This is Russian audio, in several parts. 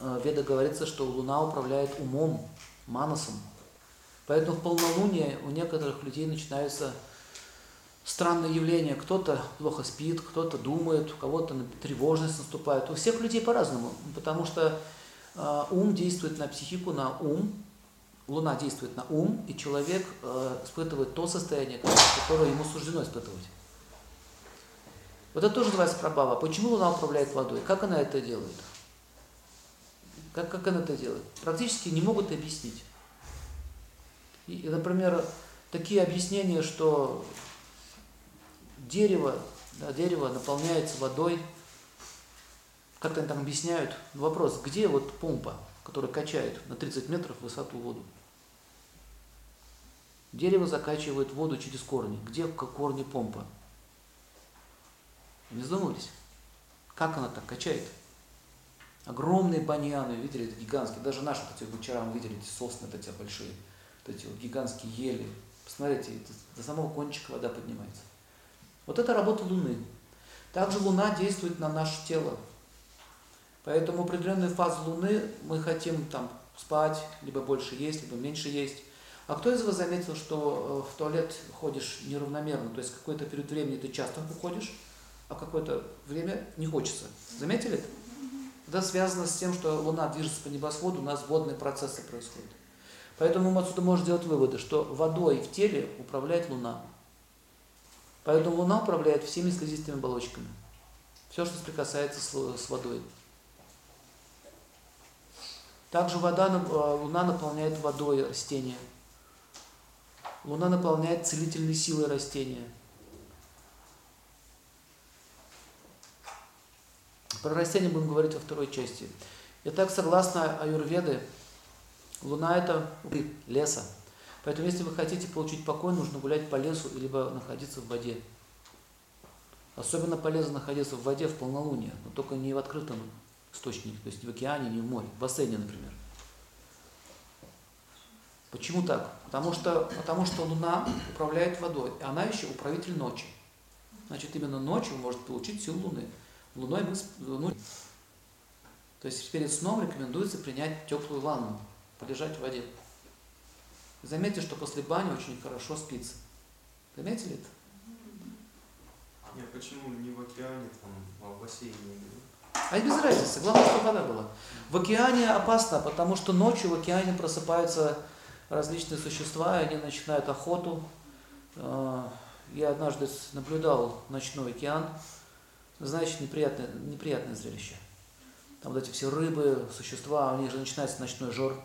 в Ведах говорится, что Луна управляет умом, манасом. Поэтому в полнолуние у некоторых людей начинаются странные явления. Кто-то плохо спит, кто-то думает, у кого-то тревожность наступает. У всех людей по-разному, потому что э, ум действует на психику, на ум, Луна действует на ум, и человек э, испытывает то состояние, которое ему суждено испытывать. Вот это тоже называется прабава. Почему Луна управляет водой? Как она это делает? Как, как она это делает? Практически не могут объяснить. И, например, такие объяснения, что дерево, да, дерево наполняется водой, как они там объясняют, вопрос, где вот помпа, которая качает на 30 метров высоту воду? Дерево закачивает воду через корни. Где корни помпа? Не задумывались? Как она так качает? Огромные баньяны, видели, это гигантские. Даже наши, вот эти вчера мы видели, эти сосны вот эти большие, вот эти вот гигантские ели. Посмотрите, до самого кончика вода поднимается. Вот это работа Луны. Также Луна действует на наше тело. Поэтому определенные фазы Луны мы хотим там спать, либо больше есть, либо меньше есть. А кто из вас заметил, что э, в туалет ходишь неравномерно, то есть какой-то период времени ты часто уходишь, а какое-то время не хочется? Заметили это? Это связано с тем, что Луна движется по небосводу, у нас водные процессы происходят. Поэтому мы отсюда можем сделать выводы, что водой в теле управляет Луна. Поэтому Луна управляет всеми слизистыми оболочками. Все, что соприкасается с водой. Также вода, э, Луна наполняет водой растения. Луна наполняет целительной силой растения. Про растения будем говорить во второй части. Итак, согласно Аюрведы, Луна – это леса. Поэтому, если вы хотите получить покой, нужно гулять по лесу, либо находиться в воде. Особенно полезно находиться в воде в полнолуние, но только не в открытом источнике, то есть не в океане, не в море, в бассейне, например. Почему так? Потому что, потому что Луна управляет водой, и она еще управитель ночи. Значит, именно ночью может получить силу Луны. Луной мы... Луну... То есть перед сном рекомендуется принять теплую ванну, полежать в воде. Заметьте, что после бани очень хорошо спится. Заметили это? Нет, почему не в океане, там, а в бассейне? А без разницы, главное, чтобы вода была. В океане опасно, потому что ночью в океане просыпаются различные существа, и они начинают охоту. А, я однажды наблюдал ночной океан. Значит, неприятное, неприятное зрелище. Там вот эти все рыбы, существа, у них же начинается ночной жор.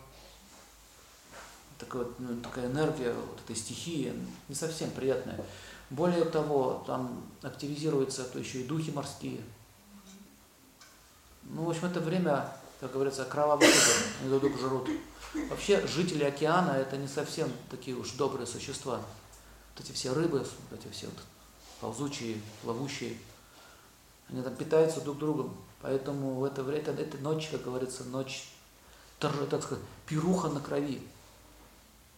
Такая, ну, такая энергия вот этой стихии, не совсем приятная. Более того, там активизируются то еще и духи морские. Ну, в общем, это время, как говорится, кровавых игр, они друг друга жрут. Вообще жители океана это не совсем такие уж добрые существа. Вот эти все рыбы, вот эти все вот ползучие, плавущие, они там питаются друг другом. Поэтому в это время, это, ночь, как говорится, ночь, так сказать, пируха на крови.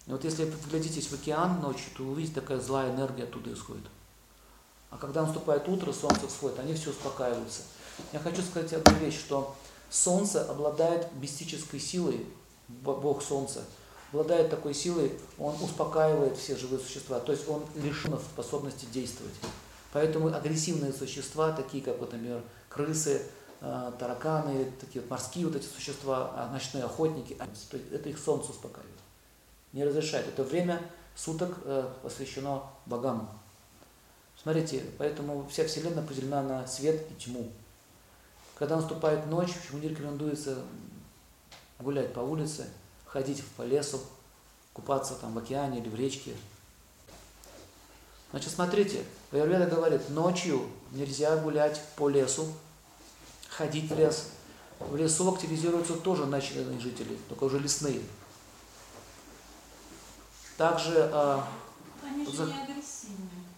И вот если вы глядитесь в океан ночью, то увидите, такая злая энергия оттуда исходит. А когда наступает утро, солнце всходит, они все успокаиваются. Я хочу сказать одну вещь, что солнце обладает мистической силой, Бог Солнца, обладает такой силой, он успокаивает все живые существа, то есть он лишен способности действовать. Поэтому агрессивные существа, такие как, вот, например, крысы, э, тараканы, такие вот морские вот эти существа, а ночные охотники, это их солнце успокаивает. Не разрешает. Это время суток э, посвящено богам. Смотрите, поэтому вся Вселенная поделена на свет и тьму. Когда наступает ночь, почему не рекомендуется гулять по улице, ходить по лесу, купаться там в океане или в речке. Значит, смотрите, Аюрведа говорит, ночью нельзя гулять по лесу, ходить в лес. В лесу активизируются тоже ночные жители, только уже лесные. Также э, Они же за...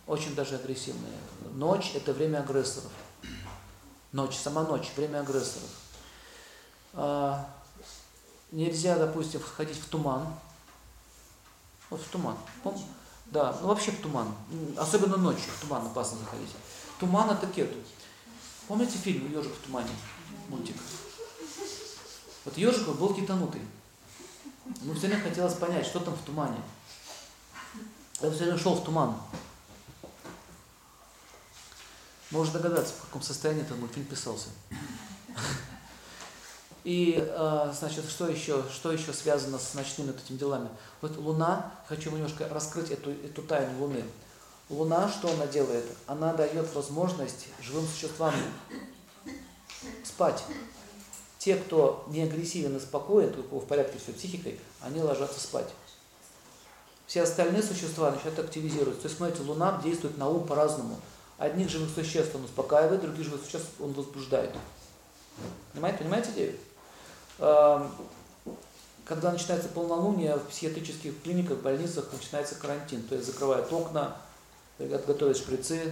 очень даже агрессивные. Ночь – это время агрессоров. Ночь, сама ночь, время агрессоров. А, нельзя, допустим, входить в туман. Вот в туман. Пом? Да, ну вообще в туман. Особенно ночью в туман опасно заходить. Туман это кету. Помните фильм «Ежик в тумане»? Мультик. Вот ежик был китанутый. Ему все время хотелось понять, что там в тумане. Он все время шел в туман. Можно догадаться, в каком состоянии этот мультфильм писался. И, э, значит, что еще, что еще связано с ночными вот этими делами? Вот Луна, хочу немножко раскрыть эту, эту тайну Луны. Луна, что она делает? Она дает возможность живым существам спать. Те, кто не агрессивен и спокоен, у в порядке все психикой, они ложатся спать. Все остальные существа начинают активизироваться. То есть, смотрите, Луна действует на ум по-разному. Одних живых существ он успокаивает, других живых существ он возбуждает. Понимаете, понимаете идею? Эм, когда начинается полнолуние, в психиатрических клиниках, больницах начинается карантин. То есть закрывают окна, готовят шприцы,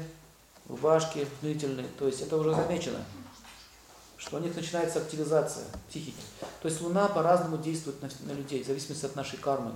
рубашки длительные. То есть это уже замечено, что у них начинается активизация психики. То есть Луна по-разному действует на, на людей, в зависимости от нашей кармы.